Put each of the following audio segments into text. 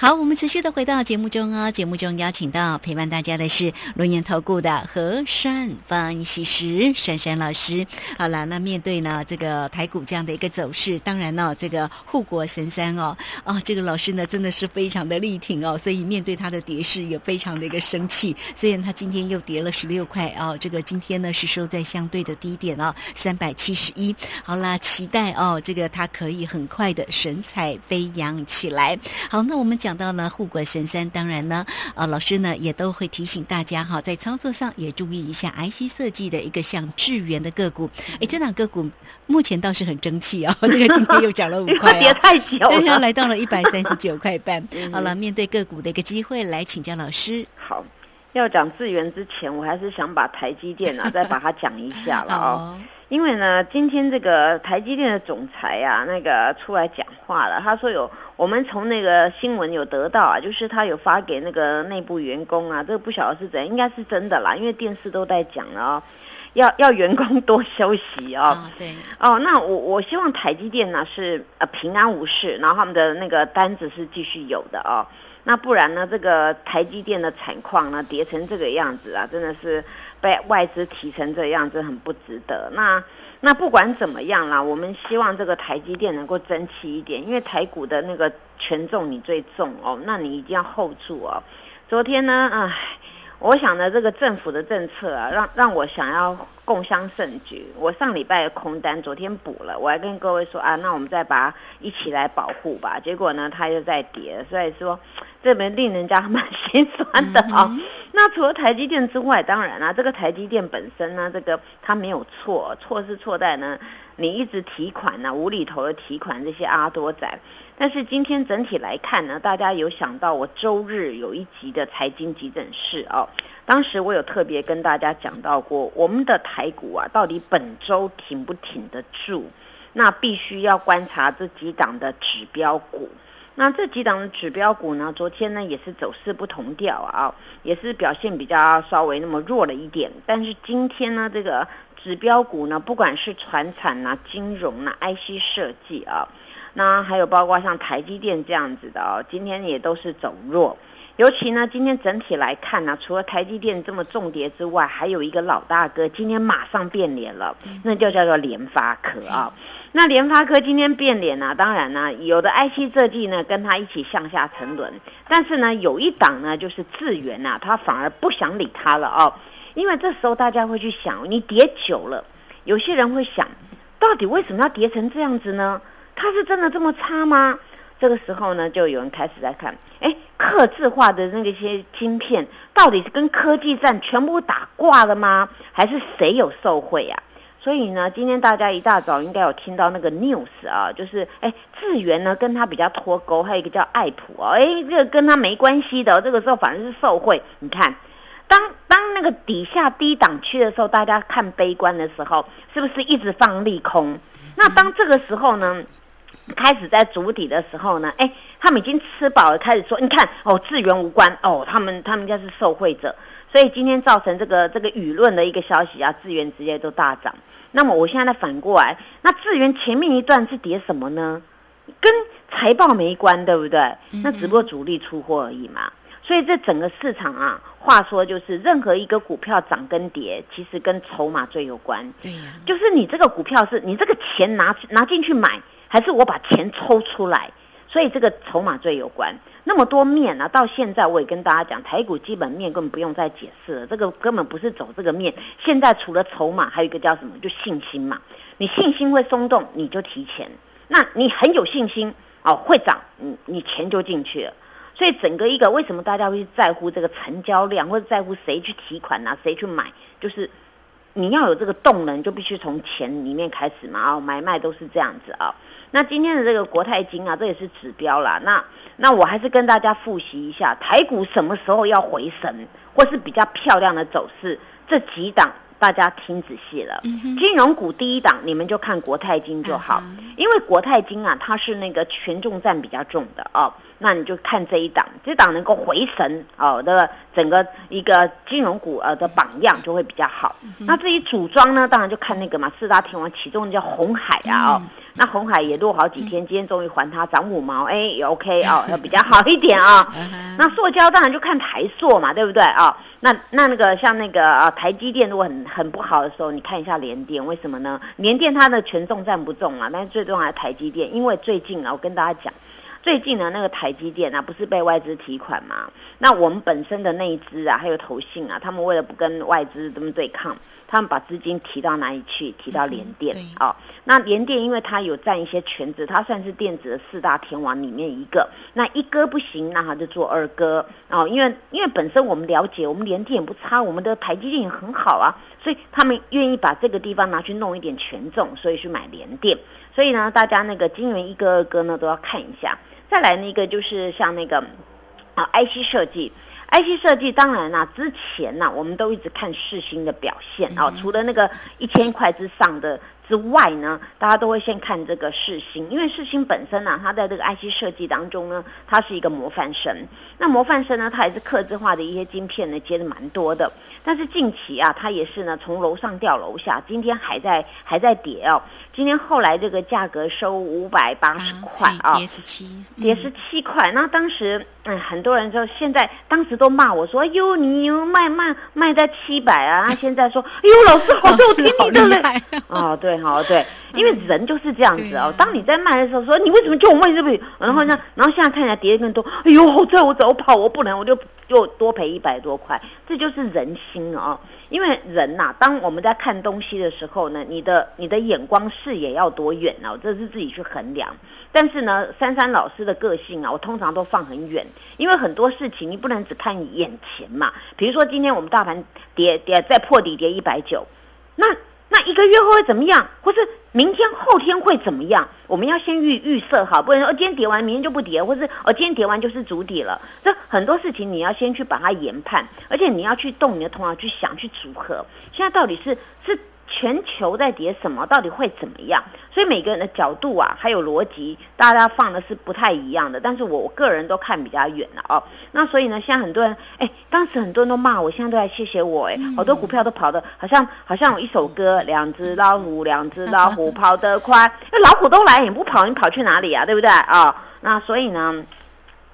好，我们持续的回到节目中哦。节目中邀请到陪伴大家的是龙岩投顾的和善方析师珊珊老师。好了，那面对呢这个台股这样的一个走势，当然呢这个护国神山哦，哦这个老师呢真的是非常的力挺哦，所以面对他的跌势也非常的一个生气。虽然他今天又跌了十六块哦，这个今天呢是收在相对的低点哦，三百七十一。好啦，期待哦这个他可以很快的神采飞扬起来。好，那我们讲到了护国神山，当然呢，呃，老师呢也都会提醒大家哈，在操作上也注意一下 IC 设计的一个像智源的个股。哎，这档个股目前倒是很争气哦，这个今天又涨了五块，跌太久了，对呀，来到了一百三十九块半。好了，面对个股的一个机会，来请教老师。好，要讲智源之前，我还是想把台积电啊 再把它讲一下了哦。因为呢，今天这个台积电的总裁啊，那个出来讲话了，他说有我们从那个新闻有得到啊，就是他有发给那个内部员工啊，这个不晓得是怎样，应该是真的啦，因为电视都在讲了哦，要要员工多休息哦。对。哦，那我我希望台积电呢是呃平安无事，然后他们的那个单子是继续有的哦。那不然呢，这个台积电的产况呢跌成这个样子啊，真的是。被外资提成这样子很不值得。那那不管怎么样啦，我们希望这个台积电能够争气一点，因为台股的那个权重你最重哦，那你一定要 hold 住哦。昨天呢，唉，我想呢，这个政府的政策啊，让让我想要共襄盛举。我上礼拜空单昨天补了，我还跟各位说啊，那我们再把它一起来保护吧。结果呢，它又在跌，所以说。这边令人家 蛮心酸的啊。那除了台积电之外，当然啦，这个台积电本身呢，这个它没有错，错是错在呢，你一直提款呢，无厘头的提款这些阿多仔。但是今天整体来看呢，大家有想到我周日有一集的财经急诊室哦，当时我有特别跟大家讲到过，我们的台股啊，到底本周挺不挺得住？那必须要观察这几档的指标股。那这几档的指标股呢？昨天呢也是走势不同调啊，也是表现比较稍微那么弱了一点。但是今天呢，这个指标股呢，不管是船产呐、金融呐、IC 设计啊，那还有包括像台积电这样子的哦，今天也都是走弱。尤其呢，今天整体来看呢，除了台积电这么重跌之外，还有一个老大哥今天马上变脸了，那就叫做联发科啊。那联发科今天变脸呢，当然呢，有的 IC 设计呢跟他一起向下沉沦，但是呢，有一档呢就是智源呐，他反而不想理他了哦，因为这时候大家会去想，你跌久了，有些人会想，到底为什么要跌成这样子呢？它是真的这么差吗？这个时候呢，就有人开始在看。哎，刻字化的那个些晶片，到底是跟科技战全部打挂了吗？还是谁有受贿啊？所以呢，今天大家一大早应该有听到那个 news 啊，就是哎，智源呢跟他比较脱钩，还有一个叫爱普哦，哎，这个跟他没关系的，这个时候反而是受贿。你看，当当那个底下低档区的时候，大家看悲观的时候，是不是一直放利空？那当这个时候呢？开始在主底的时候呢，哎，他们已经吃饱了，开始说，你看哦，资源无关哦，他们他们家是受贿者，所以今天造成这个这个舆论的一个消息啊，资源直接都大涨。那么我现在反过来，那资源前面一段是跌什么呢？跟财报没关，对不对？那只不过主力出货而已嘛。所以这整个市场啊，话说就是任何一个股票涨跟跌，其实跟筹码最有关。对呀，就是你这个股票是你这个钱拿拿进去买。还是我把钱抽出来，所以这个筹码最有关。那么多面呢，到现在我也跟大家讲，台股基本面根本不用再解释了，这个根本不是走这个面。现在除了筹码，还有一个叫什么？就信心嘛。你信心会松动，你就提钱。那你很有信心哦，会涨，你你钱就进去了。所以整个一个为什么大家会在乎这个成交量，或者在乎谁去提款啊，谁去买，就是你要有这个动能，就必须从钱里面开始嘛。啊，买卖都是这样子啊。那今天的这个国泰金啊，这也是指标啦。那那我还是跟大家复习一下，台股什么时候要回神，或是比较漂亮的走势，这几档大家听仔细了。金融股第一档，你们就看国泰金就好，因为国泰金啊，它是那个权重占比较重的哦。那你就看这一档，这档能够回神哦的整个一个金融股呃的榜样就会比较好。那至于组装呢，当然就看那个嘛，四大天王其中叫红海啊哦。那红海也落好几天，今天终于还它涨五毛，哎，也 OK 哦，要比较好一点啊。那塑胶当然就看台塑嘛，对不对啊？那那那个像那个啊台积电如果很很不好的时候，你看一下联电，为什么呢？联电它的权重占不重啊，但是最重要的台积电，因为最近啊，我跟大家讲。最近呢，那个台积电啊，不是被外资提款嘛？那我们本身的内资啊，还有投信啊，他们为了不跟外资这么对抗，他们把资金提到哪里去？提到联电哦。那联电因为它有占一些权值，它算是电子的四大天王里面一个。那一哥不行，那他就做二哥哦。因为因为本身我们了解，我们联电也不差，我们的台积电也很好啊，所以他们愿意把这个地方拿去弄一点权重，所以去买联电。所以呢，大家那个金元一哥二哥呢都要看一下。再来那个就是像那个啊，IC 设计，IC 设计当然啦，之前呢我们都一直看世星的表现啊，除了那个一千块之上的。之外呢，大家都会先看这个世星，因为世星本身呢，它在这个 IC 设计当中呢，它是一个模范生。那模范生呢，它也是刻字化的一些晶片呢，接的蛮多的。但是近期啊，它也是呢，从楼上掉楼下，今天还在还在跌哦。今天后来这个价格收五百八十块啊，跌十七，跌十七块。那当时嗯，很多人就现在当时都骂我说，哎呦，你卖卖卖在七百啊，那现在说，哎呦，老师好受听你的嘞。哦，对。好对，因为人就是这样子哦。当你在卖的时候，说你为什么叫我卖这么然后呢，然后现在看起来跌的更多。哎呦，好在我早跑，我不能，我就就多赔一百多块。这就是人心哦。因为人呐，当我们在看东西的时候呢，你的你的眼光视野要多远呢？这是自己去衡量。但是呢，珊珊老师的个性啊，我通常都放很远，因为很多事情你不能只看眼前嘛。比如说今天我们大盘跌跌再破底跌一百九，那。那一个月后会怎么样？或是明天后天会怎么样？我们要先预预设好，不能说今天跌完，明天就不跌，或是哦今天跌完就是主底了。这很多事情你要先去把它研判，而且你要去动你的头脑去想去组合。现在到底是是。全球在跌什么？到底会怎么样？所以每个人的角度啊，还有逻辑，大家放的是不太一样的。但是我个人都看比较远了哦。那所以呢，现在很多人，哎，当时很多人都骂我，现在都在谢谢我，哎，好多股票都跑的，好像好像有一首歌，两只老虎，两只老虎跑得快，那老虎都来，你不跑，你跑去哪里啊？对不对啊？那所以呢，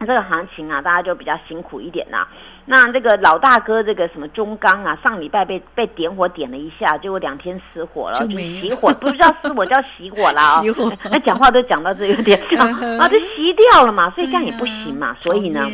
这个行情啊，大家就比较辛苦一点呐。那这个老大哥，这个什么中钢啊，上礼拜被被点火点了一下，结果两天失火了，就熄火，不是叫失火，叫熄火了啊！那讲话都讲到这有点啊，就熄掉了嘛，所以这样也不行嘛。所以呢，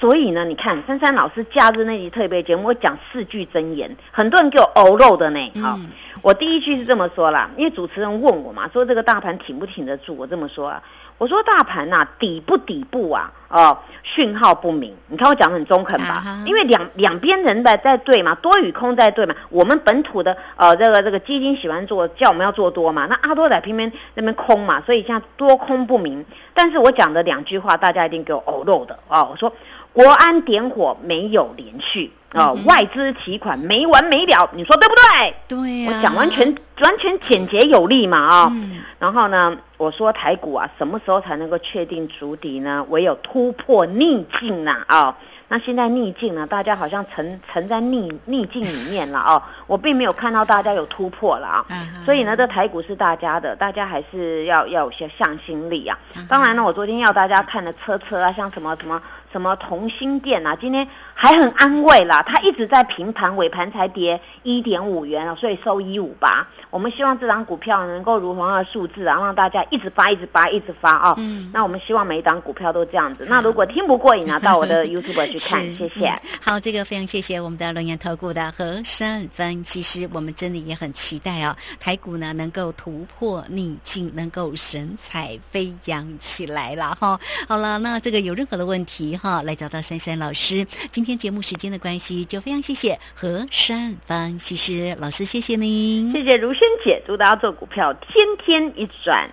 所以呢，你看珊珊老师假日那集特别节目，我讲四句真言，很多人给我欧肉的呢。好，我第一句是这么说啦，因为主持人问我嘛，说这个大盘挺不挺得住，我这么说啊。我说大盘呐，底不底部啊？哦，讯号不明。你看我讲的很中肯吧？因为两两边人在在对嘛，多与空在对嘛。我们本土的呃，这个这个基金喜欢做，叫我们要做多嘛。那阿多仔偏偏那边空嘛，所以现在多空不明。但是我讲的两句话，大家一定给我偶漏的哦。我说国安点火没有连续。哦，外资提款没完没了，你说对不对？对呀，我讲完全完全简洁有力嘛啊。然后呢，我说台股啊，什么时候才能够确定主底呢？唯有突破逆境呐啊。那现在逆境呢，大家好像沉沉在逆逆境里面了哦。我并没有看到大家有突破了啊。所以呢，这台股是大家的，大家还是要要有些向心力啊。当然呢，我昨天要大家看的车车啊，像什么什么。什么同心店啊？今天还很安慰啦，它一直在平盘，尾盘才跌一点五元啊，所以收一五八。我们希望这张股票能够如同它的数字啊，让大家一直发，一直发，一直发啊。嗯。那我们希望每一档股票都这样子。那如果听不过瘾啊，到我的 YouTube 去看，谢谢。好，这个非常谢谢我们的龙岩投顾的何山分析师，我们真的也很期待啊，台股呢能够突破逆境，能够神采飞扬起来了哈。好了，那这个有任何的问题？哈，来找到珊珊老师。今天节目时间的关系，就非常谢谢何山方西施老师，谢谢您，谢谢如萱姐，祝大家做股票天天一转。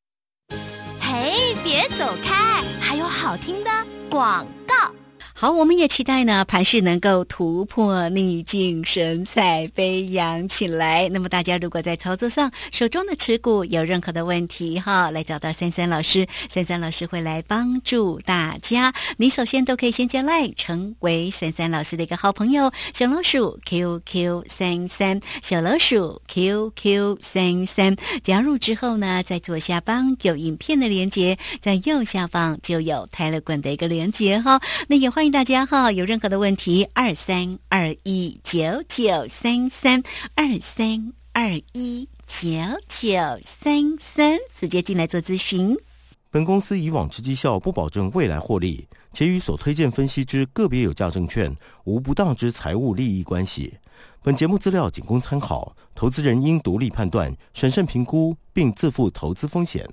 嘿，别走开，还有好听的广告。好，我们也期待呢，盘市能够突破逆境，神采飞扬起来。那么大家如果在操作上手中的持股有任何的问题哈，来找到三三老师，三三老师会来帮助大家。你首先都可以先加赖，成为三三老师的一个好朋友，小老鼠 QQ 三三，小老鼠 QQ 三三，加入之后呢，在左下方有影片的连接，在右下方就有泰勒滚的一个连接哈。那也欢迎大家哈，有任何的问题，二三二一九九三三二三二一九九三三，直接进来做咨询。本公司以往之绩效不保证未来获利，且与所推荐分析之个别有价证券无不当之财务利益关系。本节目资料仅供参考，投资人应独立判断、审慎评估，并自负投资风险。